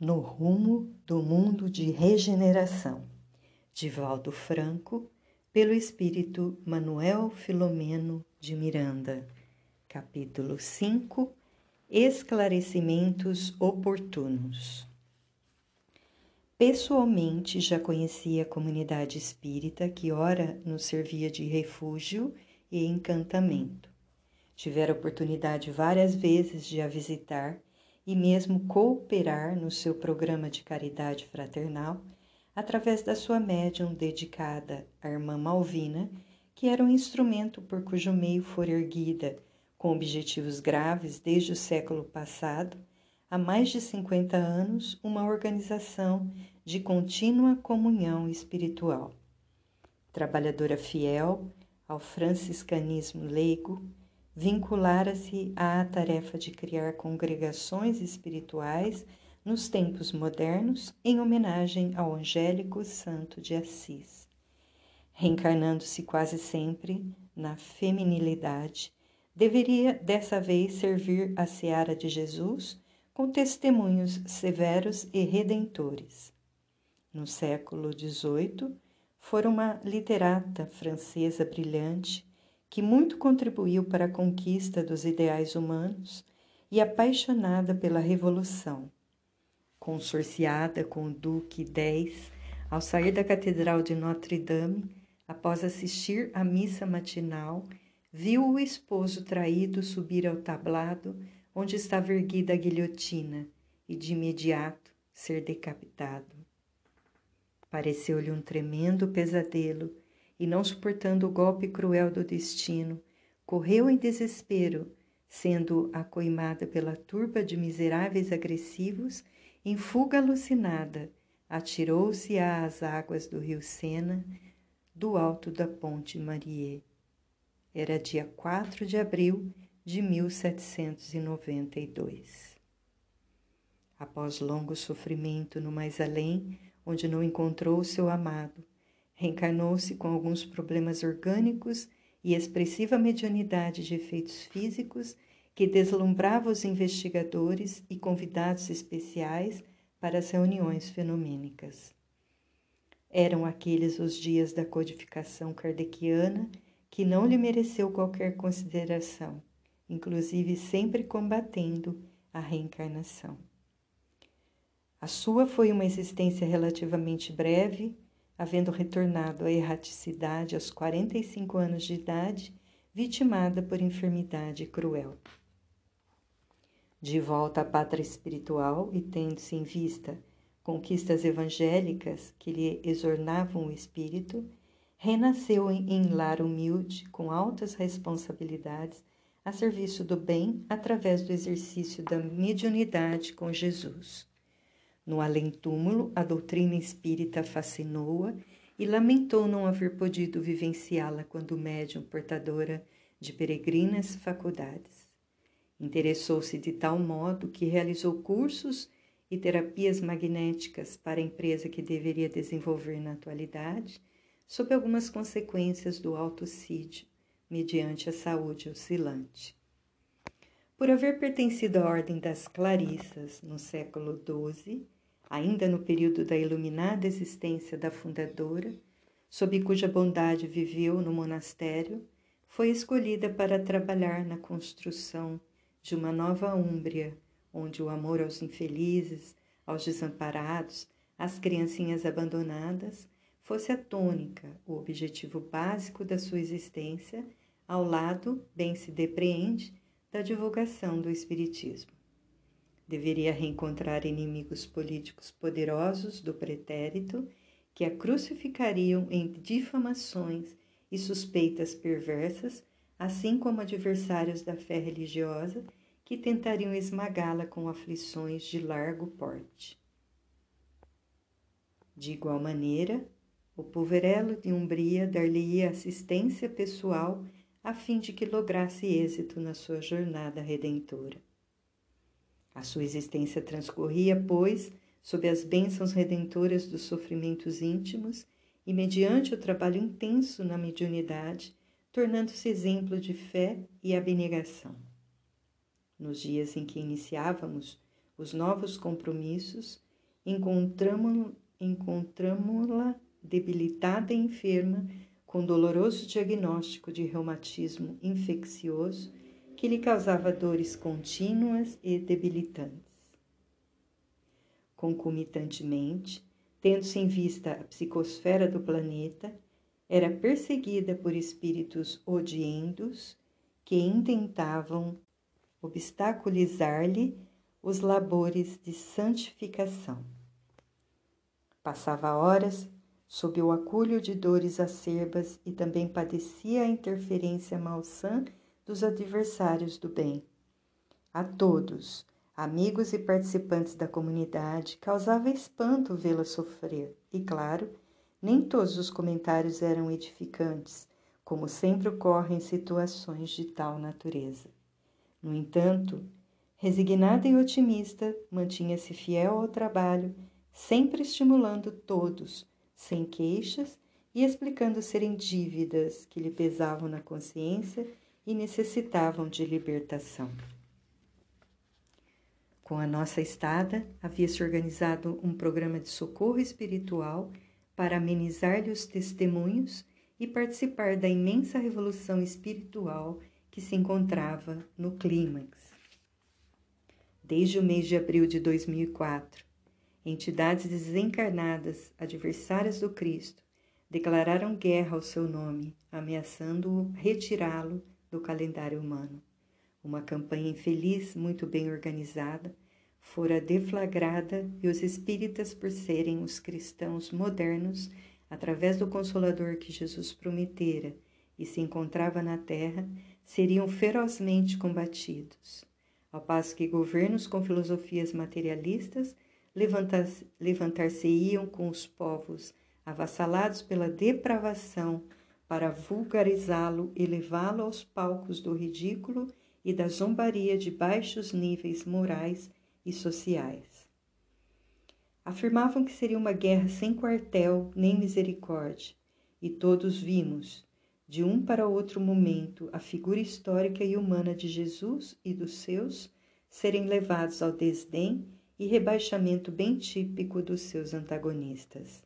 No rumo do mundo de regeneração. De Valdo Franco, pelo espírito Manuel Filomeno de Miranda. Capítulo 5 Esclarecimentos oportunos. Pessoalmente já conhecia a comunidade espírita que ora nos servia de refúgio e encantamento. Tivera oportunidade várias vezes de a visitar e mesmo cooperar no seu programa de caridade fraternal através da sua médium dedicada à irmã Malvina, que era um instrumento por cujo meio for erguida, com objetivos graves desde o século passado, há mais de 50 anos, uma organização de contínua comunhão espiritual. Trabalhadora fiel ao franciscanismo leigo, vinculara-se à tarefa de criar congregações espirituais nos tempos modernos em homenagem ao angélico Santo de Assis, reencarnando-se quase sempre na feminilidade, deveria dessa vez servir a seara de Jesus com testemunhos severos e redentores. No século XVIII, fora uma literata francesa brilhante que muito contribuiu para a conquista dos ideais humanos e apaixonada pela Revolução. Consorciada com o Duque X, ao sair da Catedral de Notre-Dame, após assistir à missa matinal, viu o esposo traído subir ao tablado onde estava erguida a guilhotina e de imediato ser decapitado. Pareceu-lhe um tremendo pesadelo e, não suportando o golpe cruel do destino, correu em desespero, sendo acoimada pela turba de miseráveis agressivos, em fuga alucinada, atirou-se às águas do rio Sena, do alto da ponte Marie. Era dia 4 de abril de 1792. Após longo sofrimento no mais além, onde não encontrou seu amado, Reencarnou-se com alguns problemas orgânicos e expressiva mediunidade de efeitos físicos que deslumbrava os investigadores e convidados especiais para as reuniões fenomênicas. Eram aqueles os dias da codificação kardeciana que não lhe mereceu qualquer consideração, inclusive sempre combatendo a reencarnação. A sua foi uma existência relativamente breve, havendo retornado à erraticidade aos 45 anos de idade, vitimada por enfermidade cruel. De volta à pátria espiritual e tendo-se em vista conquistas evangélicas que lhe exornavam o espírito, renasceu em lar humilde, com altas responsabilidades, a serviço do bem através do exercício da mediunidade com Jesus. No além-túmulo, a doutrina espírita fascinou-a e lamentou não haver podido vivenciá-la quando médium portadora de peregrinas faculdades. Interessou-se de tal modo que realizou cursos e terapias magnéticas para a empresa que deveria desenvolver na atualidade, sob algumas consequências do autocídio, mediante a saúde oscilante. Por haver pertencido à Ordem das Clarissas no século XII, ainda no período da iluminada existência da fundadora, sob cuja bondade viveu no monastério, foi escolhida para trabalhar na construção de uma nova Úmbria, onde o amor aos infelizes, aos desamparados, às criancinhas abandonadas, fosse a tônica, o objetivo básico da sua existência, ao lado, bem se depreende, da divulgação do Espiritismo. Deveria reencontrar inimigos políticos poderosos do pretérito que a crucificariam em difamações e suspeitas perversas, assim como adversários da fé religiosa que tentariam esmagá-la com aflições de largo porte. De igual maneira, o poverelo de Umbria dar-lhe-ia assistência pessoal a fim de que lograsse êxito na sua jornada redentora. A sua existência transcorria, pois, sob as bênçãos redentoras dos sofrimentos íntimos e mediante o trabalho intenso na mediunidade, tornando-se exemplo de fé e abnegação. Nos dias em que iniciávamos os novos compromissos, encontramo-la debilitada e enferma, com doloroso diagnóstico de reumatismo infeccioso que lhe causava dores contínuas e debilitantes. Concomitantemente, tendo-se em vista a psicosfera do planeta, era perseguida por espíritos odiendos que intentavam obstaculizar-lhe os labores de santificação. Passava horas sob o acúlio de dores acerbas e também padecia a interferência malsã dos adversários do bem. A todos, amigos e participantes da comunidade, causava espanto vê-la sofrer, e claro, nem todos os comentários eram edificantes, como sempre ocorre em situações de tal natureza. No entanto, resignada e otimista, mantinha-se fiel ao trabalho, sempre estimulando todos, sem queixas e explicando serem dívidas que lhe pesavam na consciência e necessitavam de libertação. Com a nossa estada, havia-se organizado um programa de socorro espiritual para amenizar-lhe os testemunhos e participar da imensa revolução espiritual que se encontrava no clímax. Desde o mês de abril de 2004, entidades desencarnadas, adversárias do Cristo, declararam guerra ao seu nome, ameaçando-o retirá-lo do calendário humano. Uma campanha infeliz, muito bem organizada, fora deflagrada e os espíritas, por serem os cristãos modernos, através do Consolador que Jesus prometera e se encontrava na terra, seriam ferozmente combatidos, ao passo que governos com filosofias materialistas levantar-se-iam com os povos avassalados pela depravação para vulgarizá-lo e levá-lo aos palcos do ridículo e da zombaria de baixos níveis morais e sociais. Afirmavam que seria uma guerra sem quartel nem misericórdia, e todos vimos, de um para outro momento, a figura histórica e humana de Jesus e dos seus serem levados ao desdém e rebaixamento bem típico dos seus antagonistas.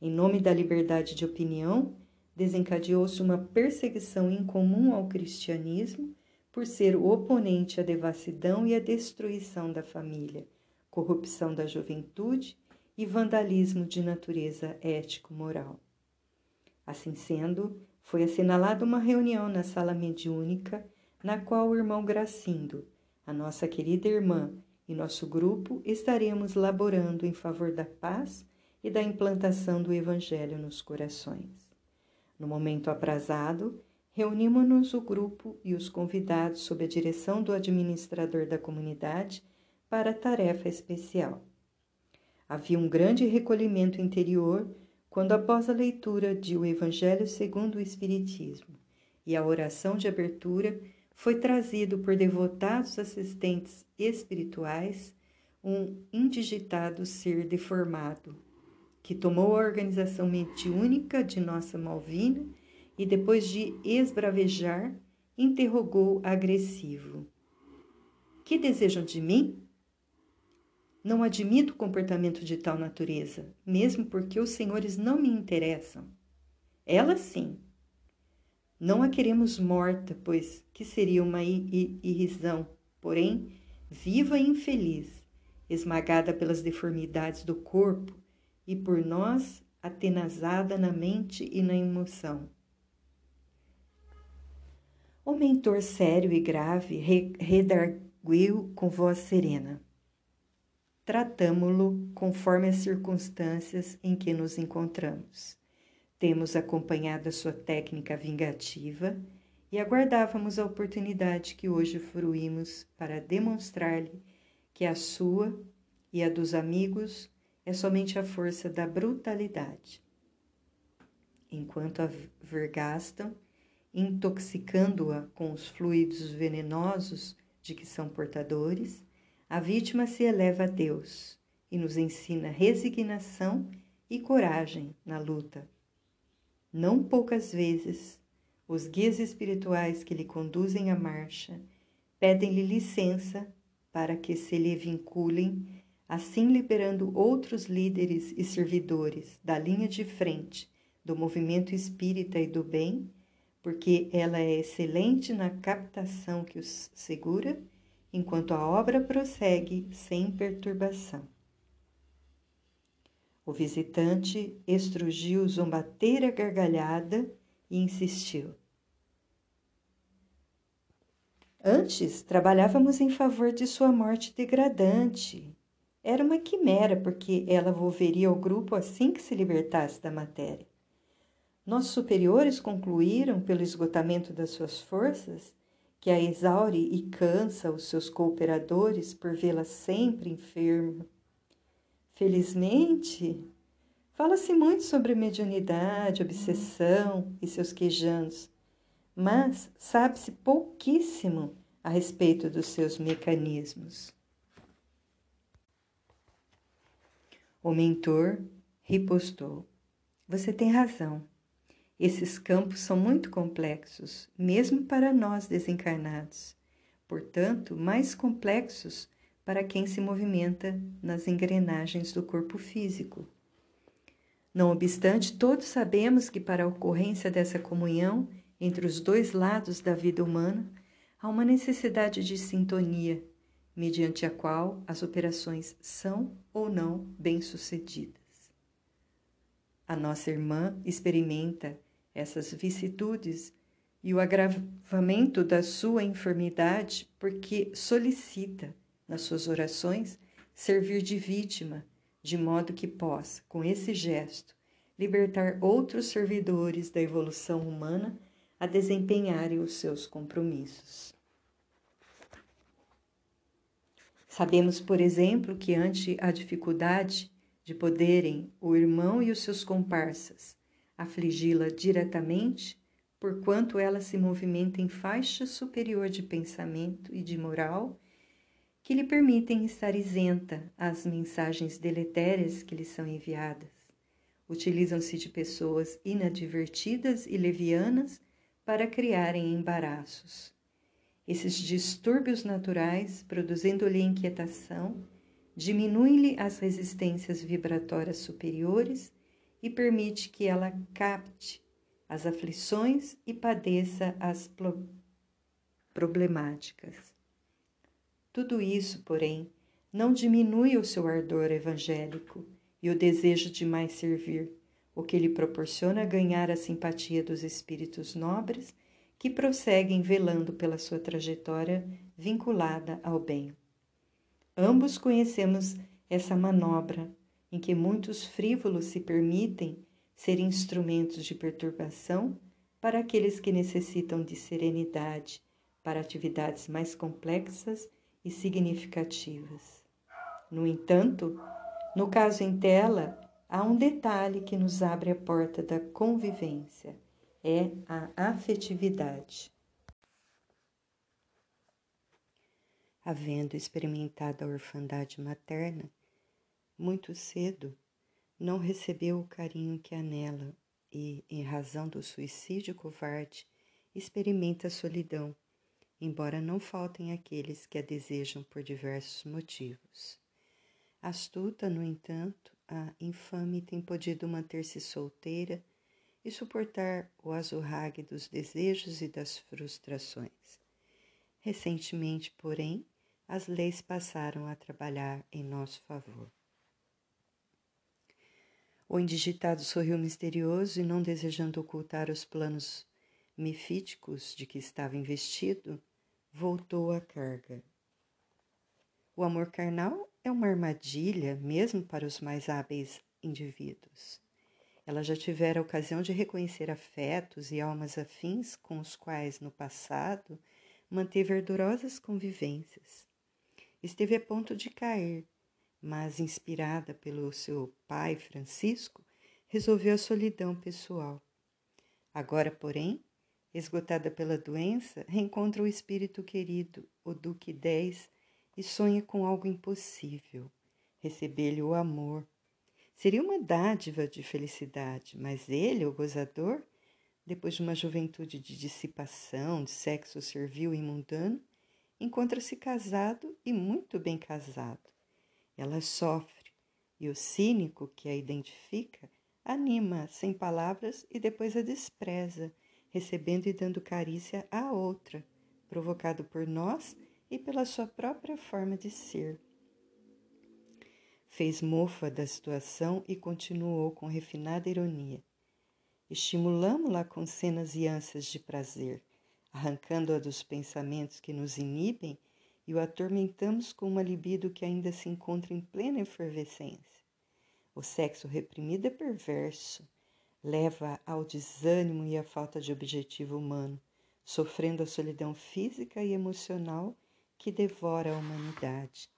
Em nome da liberdade de opinião, desencadeou-se uma perseguição incomum ao cristianismo por ser o oponente à devassidão e à destruição da família, corrupção da juventude e vandalismo de natureza ético-moral. Assim sendo, foi assinalada uma reunião na sala mediúnica, na qual o irmão Gracindo, a nossa querida irmã e nosso grupo estaremos laborando em favor da paz e da implantação do Evangelho nos corações. No momento aprazado, reunimos-nos o grupo e os convidados sob a direção do administrador da comunidade para tarefa especial. Havia um grande recolhimento interior quando, após a leitura de O Evangelho segundo o Espiritismo e a oração de abertura, foi trazido por devotados assistentes espirituais um indigitado ser deformado que tomou a organização mediúnica de nossa Malvina e, depois de esbravejar, interrogou agressivo: Que desejam de mim? Não admito comportamento de tal natureza, mesmo porque os senhores não me interessam. Ela sim. Não a queremos morta, pois que seria uma irrisão, porém viva e infeliz, esmagada pelas deformidades do corpo e por nós atenazada na mente e na emoção. O mentor sério e grave redarguiu com voz serena. Tratamo-lo conforme as circunstâncias em que nos encontramos. Temos acompanhado a sua técnica vingativa e aguardávamos a oportunidade que hoje fruímos para demonstrar-lhe que a sua e a dos amigos é somente a força da brutalidade. Enquanto a vergastam, intoxicando-a com os fluidos venenosos de que são portadores, a vítima se eleva a Deus e nos ensina resignação e coragem na luta. Não poucas vezes, os guias espirituais que lhe conduzem a marcha pedem-lhe licença para que se lhe vinculem, assim liberando outros líderes e servidores da linha de frente do movimento espírita e do bem, porque ela é excelente na captação que os segura, enquanto a obra prossegue sem perturbação. O visitante estrugiu zombateira gargalhada e insistiu. Antes trabalhávamos em favor de sua morte degradante. Era uma quimera, porque ela volveria ao grupo assim que se libertasse da matéria. Nossos superiores concluíram, pelo esgotamento das suas forças, que a exaure e cansa os seus cooperadores por vê-la sempre enferma. Felizmente, fala-se muito sobre mediunidade, obsessão e seus quejanos, mas sabe-se pouquíssimo a respeito dos seus mecanismos. O mentor ripostou: Você tem razão. Esses campos são muito complexos, mesmo para nós desencarnados, portanto, mais complexos para quem se movimenta nas engrenagens do corpo físico. Não obstante, todos sabemos que para a ocorrência dessa comunhão entre os dois lados da vida humana, há uma necessidade de sintonia, mediante a qual as operações são ou não bem-sucedidas. A nossa irmã experimenta essas vicissitudes e o agravamento da sua enfermidade porque solicita, nas suas orações, servir de vítima, de modo que possa, com esse gesto, libertar outros servidores da evolução humana a desempenharem os seus compromissos. Sabemos, por exemplo, que ante a dificuldade de poderem o irmão e os seus comparsas afligi-la diretamente, porquanto ela se movimenta em faixa superior de pensamento e de moral, que lhe permitem estar isenta às mensagens deletérias que lhe são enviadas. Utilizam-se de pessoas inadvertidas e levianas para criarem embaraços. Esses distúrbios naturais, produzindo-lhe inquietação, diminuem-lhe as resistências vibratórias superiores e permite que ela capte as aflições e padeça as problemáticas. Tudo isso, porém, não diminui o seu ardor evangélico e o desejo de mais servir, o que lhe proporciona ganhar a simpatia dos espíritos nobres que prosseguem velando pela sua trajetória vinculada ao bem. Ambos conhecemos essa manobra em que muitos frívolos se permitem ser instrumentos de perturbação para aqueles que necessitam de serenidade para atividades mais complexas e significativas. No entanto, no caso em tela, há um detalhe que nos abre a porta da convivência: é a afetividade. Havendo experimentado a orfandade materna, muito cedo, não recebeu o carinho que anela e, em razão do suicídio covarde, experimenta a solidão, embora não faltem aqueles que a desejam por diversos motivos. Astuta, no entanto, a infame tem podido manter-se solteira e suportar o azurrague dos desejos e das frustrações. Recentemente, porém, as leis passaram a trabalhar em nosso favor. O indigitado sorriu misterioso e, não desejando ocultar os planos mefíticos de que estava investido, voltou à carga. O amor carnal é uma armadilha mesmo para os mais hábeis indivíduos. Ela já tivera a ocasião de reconhecer afetos e almas afins com os quais, no passado, manteve ardorosas convivências. Esteve a ponto de cair, mas inspirada pelo seu pai Francisco, resolveu a solidão pessoal. Agora, porém, esgotada pela doença, reencontra o espírito querido, o Duque Dez, e sonha com algo impossível, receber-lhe o amor. Seria uma dádiva de felicidade, mas ele, o gozador, depois de uma juventude de dissipação, de sexo servil e mundano, encontra-se casado e muito bem casado. Ela sofre e o cínico que a identifica anima sem palavras e depois a despreza, recebendo e dando carícia à outra, provocado por nós e pela sua própria forma de ser. Fez mofa da situação e continuou com refinada ironia. Estimulamo-la com cenas e ânsias de prazer, arrancando-a dos pensamentos que nos inibem e o atormentamos com uma libido que ainda se encontra em plena efervescência. O sexo reprimido é perverso, leva ao desânimo e à falta de objetivo humano, sofrendo a solidão física e emocional que devora a humanidade.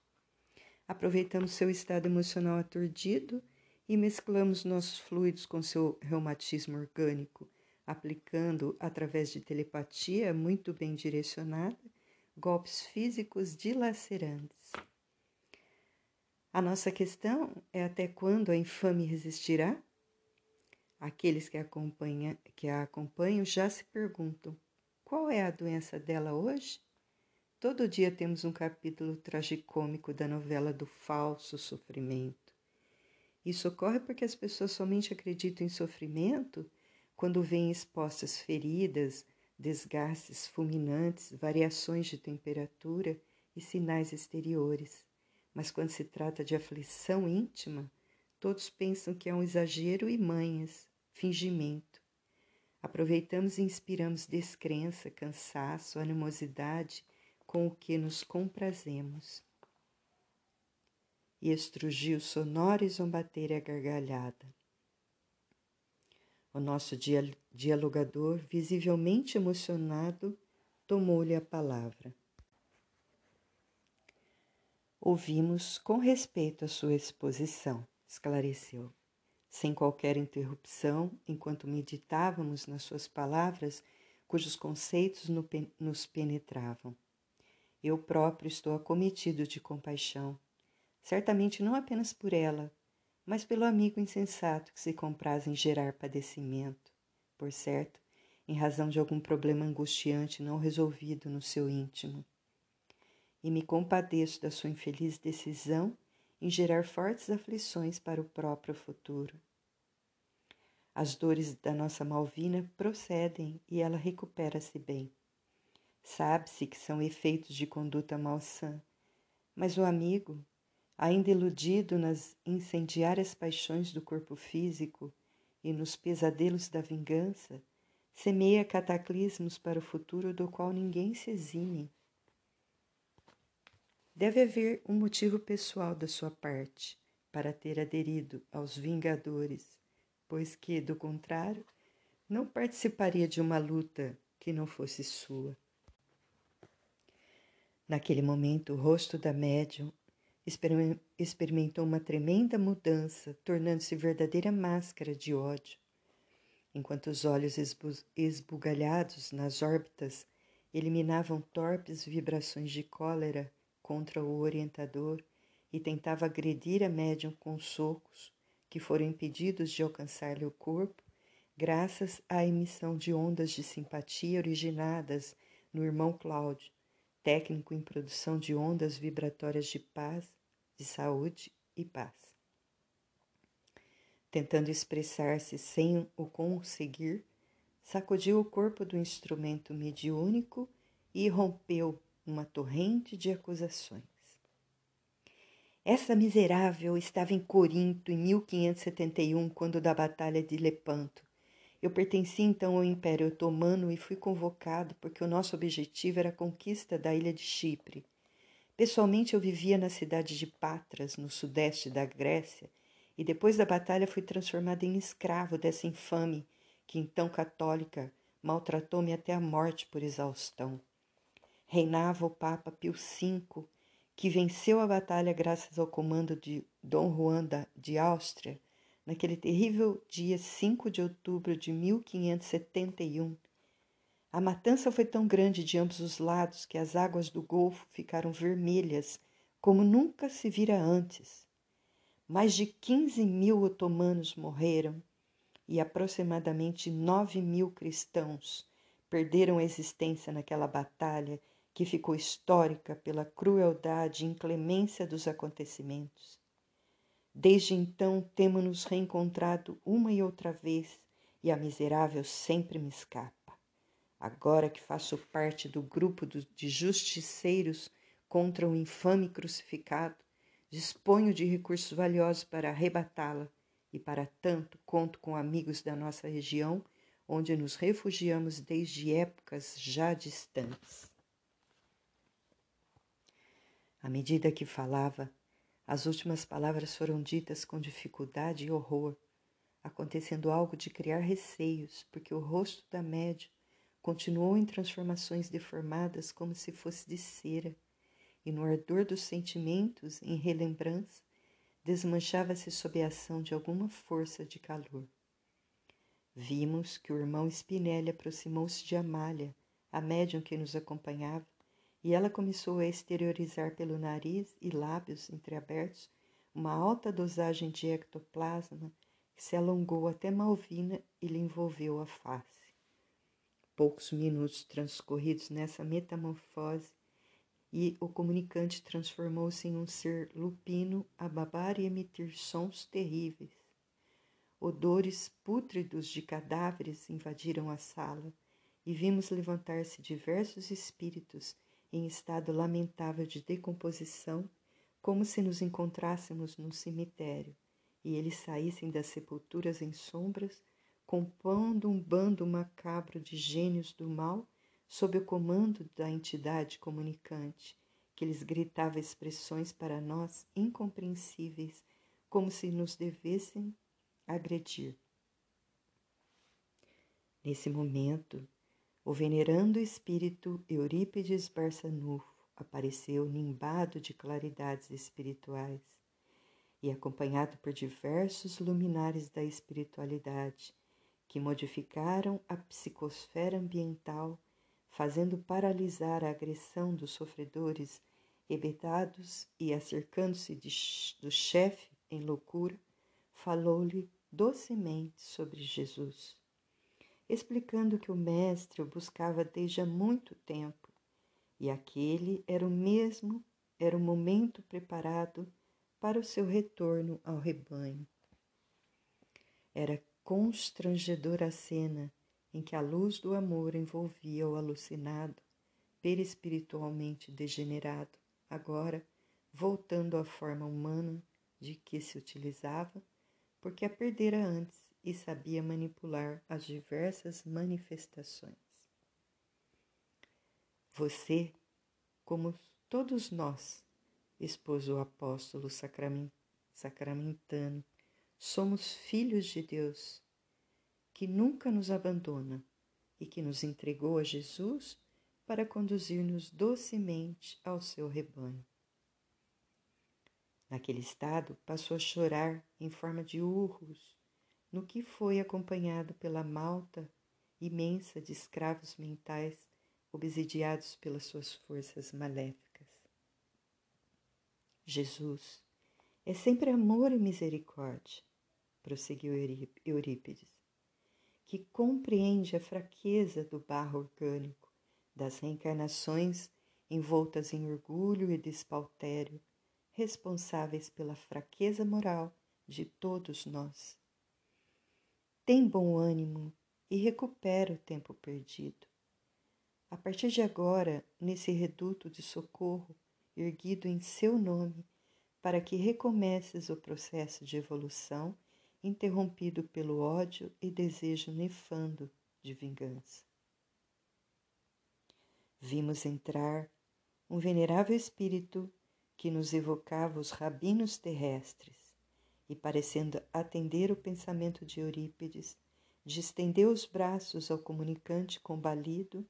Aproveitamos seu estado emocional aturdido e mesclamos nossos fluidos com seu reumatismo orgânico, aplicando, através de telepatia muito bem direcionada, golpes físicos dilacerantes. A nossa questão é até quando a infame resistirá? Aqueles que, acompanha, que a acompanham já se perguntam: qual é a doença dela hoje? Todo dia temos um capítulo tragicômico da novela do falso sofrimento. Isso ocorre porque as pessoas somente acreditam em sofrimento quando veem expostas feridas, desgastes fulminantes, variações de temperatura e sinais exteriores. Mas quando se trata de aflição íntima, todos pensam que é um exagero e manhas, fingimento. Aproveitamos e inspiramos descrença, cansaço, animosidade com o que nos comprazemos. E estrugiu sonoro e zombateira gargalhada. O nosso dialogador, visivelmente emocionado, tomou-lhe a palavra. Ouvimos com respeito a sua exposição, esclareceu, sem qualquer interrupção, enquanto meditávamos nas suas palavras, cujos conceitos nos penetravam. Eu próprio estou acometido de compaixão, certamente não apenas por ela, mas pelo amigo insensato que se compraz em gerar padecimento, por certo, em razão de algum problema angustiante não resolvido no seu íntimo. E me compadeço da sua infeliz decisão em gerar fortes aflições para o próprio futuro. As dores da nossa Malvina procedem e ela recupera-se bem. Sabe-se que são efeitos de conduta malsã, mas o amigo, ainda iludido nas incendiárias paixões do corpo físico e nos pesadelos da vingança, semeia cataclismos para o futuro do qual ninguém se exime. Deve haver um motivo pessoal da sua parte para ter aderido aos Vingadores, pois que, do contrário, não participaria de uma luta que não fosse sua. Naquele momento, o rosto da médium experimentou uma tremenda mudança, tornando-se verdadeira máscara de ódio. Enquanto os olhos esbugalhados nas órbitas eliminavam torpes vibrações de cólera contra o orientador e tentava agredir a médium com socos que foram impedidos de alcançar-lhe o corpo, graças à emissão de ondas de simpatia originadas no irmão Cláudio, técnico em produção de ondas vibratórias de paz, de saúde e paz. Tentando expressar-se sem o conseguir, sacudiu o corpo do instrumento mediúnico e rompeu uma torrente de acusações. Essa miserável estava em Corinto em 1571, quando da Batalha de Lepanto, eu pertenci então ao Império Otomano e fui convocado porque o nosso objetivo era a conquista da ilha de Chipre. Pessoalmente, eu vivia na cidade de Patras, no sudeste da Grécia, e depois da batalha fui transformado em escravo dessa infame que, então católica, maltratou-me até a morte por exaustão. Reinava o Papa Pio V, que venceu a batalha graças ao comando de Dom Juan de Áustria naquele terrível dia 5 de outubro de 1571. A matança foi tão grande de ambos os lados que as águas do Golfo ficaram vermelhas como nunca se vira antes. Mais de 15 mil otomanos morreram e aproximadamente 9 mil cristãos perderam a existência naquela batalha que ficou histórica pela crueldade e inclemência dos acontecimentos. Desde então temos-nos reencontrado uma e outra vez e a miserável sempre me escapa. Agora que faço parte do grupo de justiceiros contra o infame crucificado, disponho de recursos valiosos para arrebatá-la e, para tanto, conto com amigos da nossa região, onde nos refugiamos desde épocas já distantes. À medida que falava, as últimas palavras foram ditas com dificuldade e horror, acontecendo algo de criar receios, porque o rosto da média continuou em transformações deformadas como se fosse de cera, e no ardor dos sentimentos, em relembrança, desmanchava-se sob a ação de alguma força de calor. Vimos que o irmão Spinelli aproximou-se de Amália, a médium que nos acompanhava, e ela começou a exteriorizar pelo nariz e lábios entreabertos uma alta dosagem de ectoplasma que se alongou até Malvina e lhe envolveu a face. Poucos minutos transcorridos nessa metamorfose e o comunicante transformou-se em um ser lupino a babar e emitir sons terríveis. Odores pútridos de cadáveres invadiram a sala e vimos levantar-se diversos espíritos em estado lamentável de decomposição, como se nos encontrássemos num cemitério e eles saíssem das sepulturas em sombras, compondo um bando macabro de gênios do mal sob o comando da entidade comunicante, que lhes gritava expressões para nós incompreensíveis, como se nos devessem agredir. Nesse momento, o venerando espírito Eurípides Barçanufo apareceu nimbado de claridades espirituais e acompanhado por diversos luminares da espiritualidade que modificaram a psicosfera ambiental, fazendo paralisar a agressão dos sofredores hebetados e acercando-se do chefe em loucura, falou-lhe docemente sobre Jesus explicando que o mestre o buscava desde há muito tempo e aquele era o mesmo, era o momento preparado para o seu retorno ao rebanho. Era constrangedora a cena em que a luz do amor envolvia o alucinado, perispiritualmente degenerado, agora voltando à forma humana de que se utilizava, porque a perdera antes e sabia manipular as diversas manifestações. Você, como todos nós, expôs o apóstolo sacramentano, somos filhos de Deus, que nunca nos abandona e que nos entregou a Jesus para conduzir-nos docemente ao seu rebanho. Naquele estado, passou a chorar em forma de urros, no que foi acompanhado pela malta imensa de escravos mentais obsidiados pelas suas forças maléficas. Jesus é sempre amor e misericórdia, prosseguiu Eurípides, que compreende a fraqueza do barro orgânico, das reencarnações envoltas em orgulho e despautério, responsáveis pela fraqueza moral de todos nós tem bom ânimo e recupera o tempo perdido. A partir de agora, nesse reduto de socorro erguido em seu nome, para que recomeces o processo de evolução interrompido pelo ódio e desejo nefando de vingança. Vimos entrar um venerável espírito que nos evocava os rabinos terrestres e, parecendo atender o pensamento de Eurípides, distendeu os braços ao comunicante combalido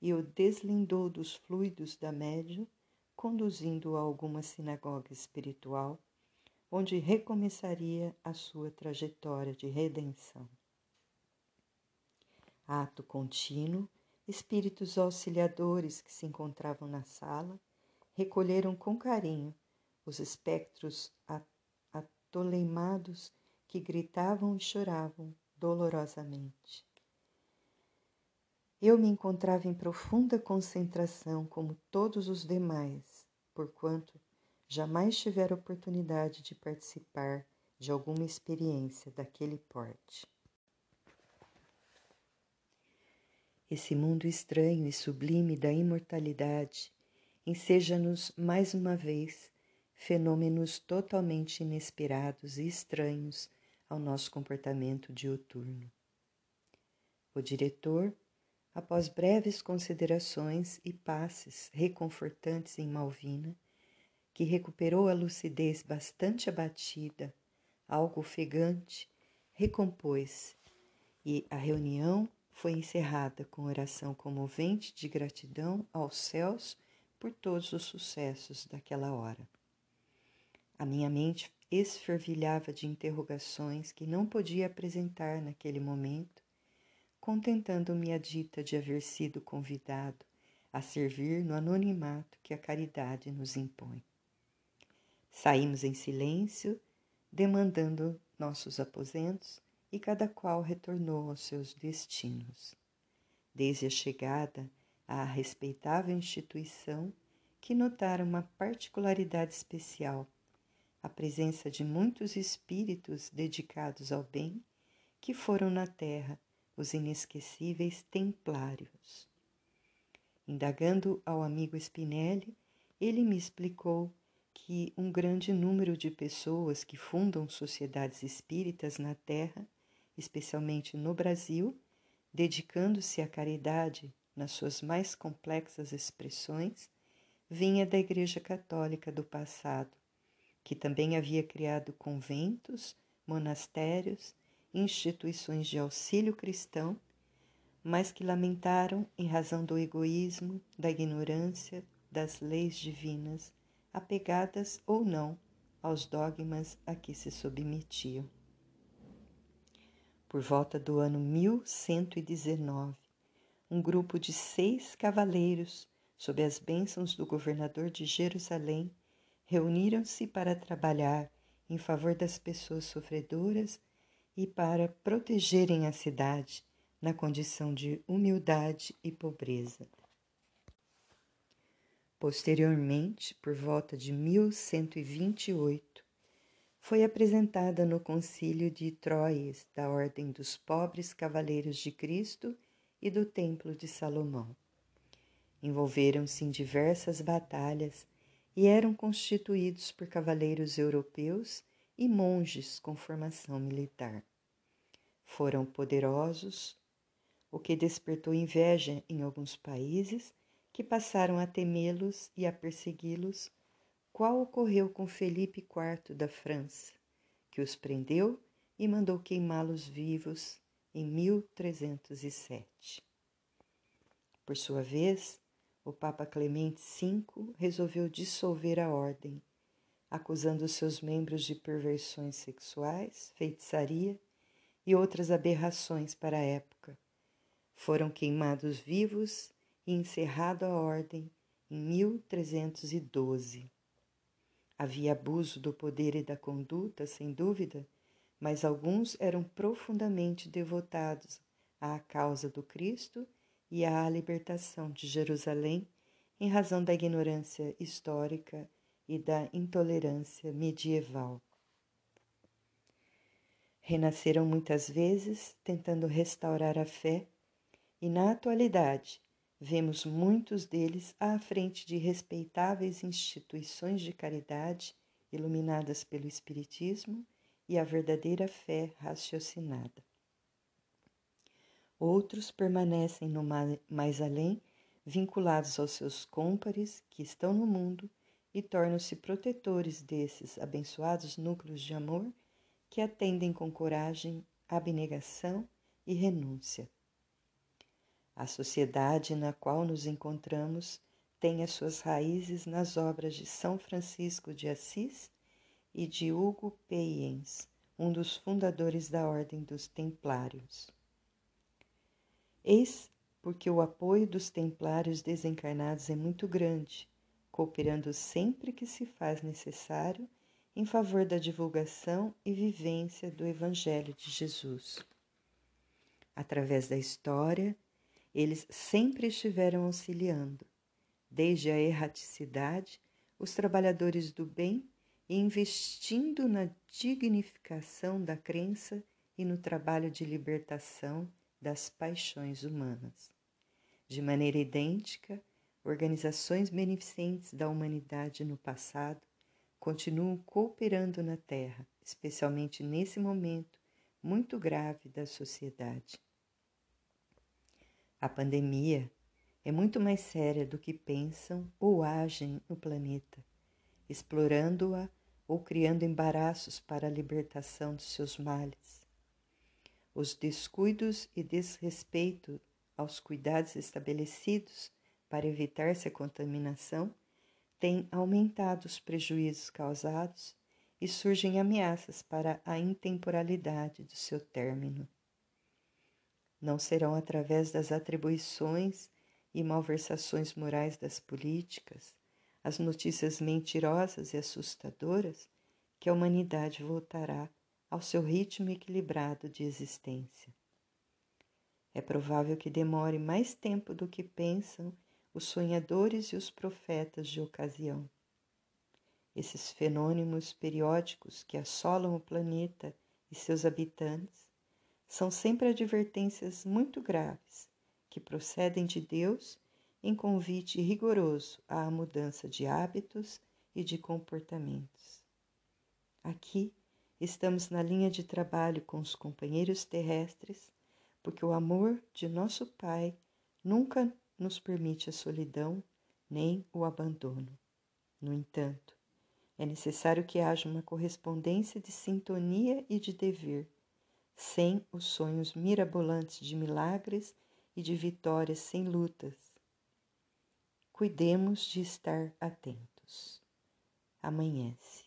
e o deslindou dos fluidos da médium, conduzindo-o a alguma sinagoga espiritual, onde recomeçaria a sua trajetória de redenção. Ato contínuo, espíritos auxiliadores que se encontravam na sala recolheram com carinho os espectros toleimados que gritavam e choravam dolorosamente. Eu me encontrava em profunda concentração, como todos os demais, porquanto jamais tivera oportunidade de participar de alguma experiência daquele porte. Esse mundo estranho e sublime da imortalidade enseja-nos mais uma vez fenômenos totalmente inesperados e estranhos ao nosso comportamento diuturno. O diretor, após breves considerações e passes reconfortantes em Malvina, que recuperou a lucidez bastante abatida, algo ofegante, recompôs e a reunião foi encerrada com oração comovente de gratidão aos céus por todos os sucessos daquela hora. A minha mente esfervilhava de interrogações que não podia apresentar naquele momento, contentando-me a dita de haver sido convidado a servir no anonimato que a caridade nos impõe. Saímos em silêncio, demandando nossos aposentos, e cada qual retornou aos seus destinos. Desde a chegada à respeitável instituição, que notara uma particularidade especial, a presença de muitos espíritos dedicados ao bem, que foram na terra os inesquecíveis templários. Indagando ao amigo Spinelli, ele me explicou que um grande número de pessoas que fundam sociedades espíritas na Terra, especialmente no Brasil, dedicando-se à caridade nas suas mais complexas expressões, vinha da Igreja Católica do passado, que também havia criado conventos, monastérios, instituições de auxílio cristão, mas que lamentaram em razão do egoísmo, da ignorância das leis divinas, apegadas ou não aos dogmas a que se submetiam. Por volta do ano 1119, um grupo de seis cavaleiros sob as bênçãos do governador de Jerusalém, reuniram-se para trabalhar em favor das pessoas sofredoras e para protegerem a cidade na condição de humildade e pobreza. Posteriormente, por volta de 1128, foi apresentada no Concílio de Troyes da Ordem dos Pobres Cavaleiros de Cristo e do Templo de Salomão. Envolveram-se em diversas batalhas e eram constituídos por cavaleiros europeus e monges com formação militar. Foram poderosos, o que despertou inveja em alguns países que passaram a temê-los e a persegui-los, qual ocorreu com Felipe IV da França, que os prendeu e mandou queimá-los vivos em 1307. Por sua vez, o Papa Clemente V resolveu dissolver a ordem, acusando seus membros de perversões sexuais, feitiçaria e outras aberrações para a época. Foram queimados vivos e encerrado a ordem em 1312. Havia abuso do poder e da conduta, sem dúvida, mas alguns eram profundamente devotados à causa do Cristo e à libertação de Jerusalém em razão da ignorância histórica e da intolerância medieval. Renasceram muitas vezes tentando restaurar a fé, e na atualidade vemos muitos deles à frente de respeitáveis instituições de caridade iluminadas pelo Espiritismo e a verdadeira fé raciocinada. Outros permanecem no mais além, vinculados aos seus cômpares que estão no mundo e tornam-se protetores desses abençoados núcleos de amor que atendem com coragem, abnegação e renúncia. A sociedade na qual nos encontramos tem as suas raízes nas obras de São Francisco de Assis e de Hugo Peiens, um dos fundadores da Ordem dos Templários. Eis porque o apoio dos templários desencarnados é muito grande, cooperando sempre que se faz necessário em favor da divulgação e vivência do Evangelho de Jesus. Através da história eles sempre estiveram auxiliando, desde a erraticidade, os trabalhadores do bem e investindo na dignificação da crença e no trabalho de libertação das paixões humanas. De maneira idêntica, organizações beneficentes da humanidade no passado continuam cooperando na Terra, especialmente nesse momento muito grave da sociedade. A pandemia é muito mais séria do que pensam ou agem no planeta, explorando-a ou criando embaraços para a libertação dos seus males. Os descuidos e desrespeito aos cuidados estabelecidos para evitar-se a contaminação têm aumentado os prejuízos causados e surgem ameaças para a intemporalidade do seu término. Não serão através das atribuições e malversações morais das políticas, as notícias mentirosas e assustadoras, que a humanidade voltará ao seu ritmo equilibrado de existência. É provável que demore mais tempo do que pensam os sonhadores e os profetas de ocasião. Esses fenômenos periódicos que assolam o planeta e seus habitantes são sempre advertências muito graves que procedem de Deus em convite rigoroso à mudança de hábitos e de comportamentos. Aqui estamos na linha de trabalho com os companheiros terrestres, porque o amor de nosso Pai nunca nos permite a solidão nem o abandono. No entanto, é necessário que haja uma correspondência de sintonia e de dever sem os sonhos mirabolantes de milagres e de vitórias sem lutas. Cuidemos de estar atentos. Amanhece.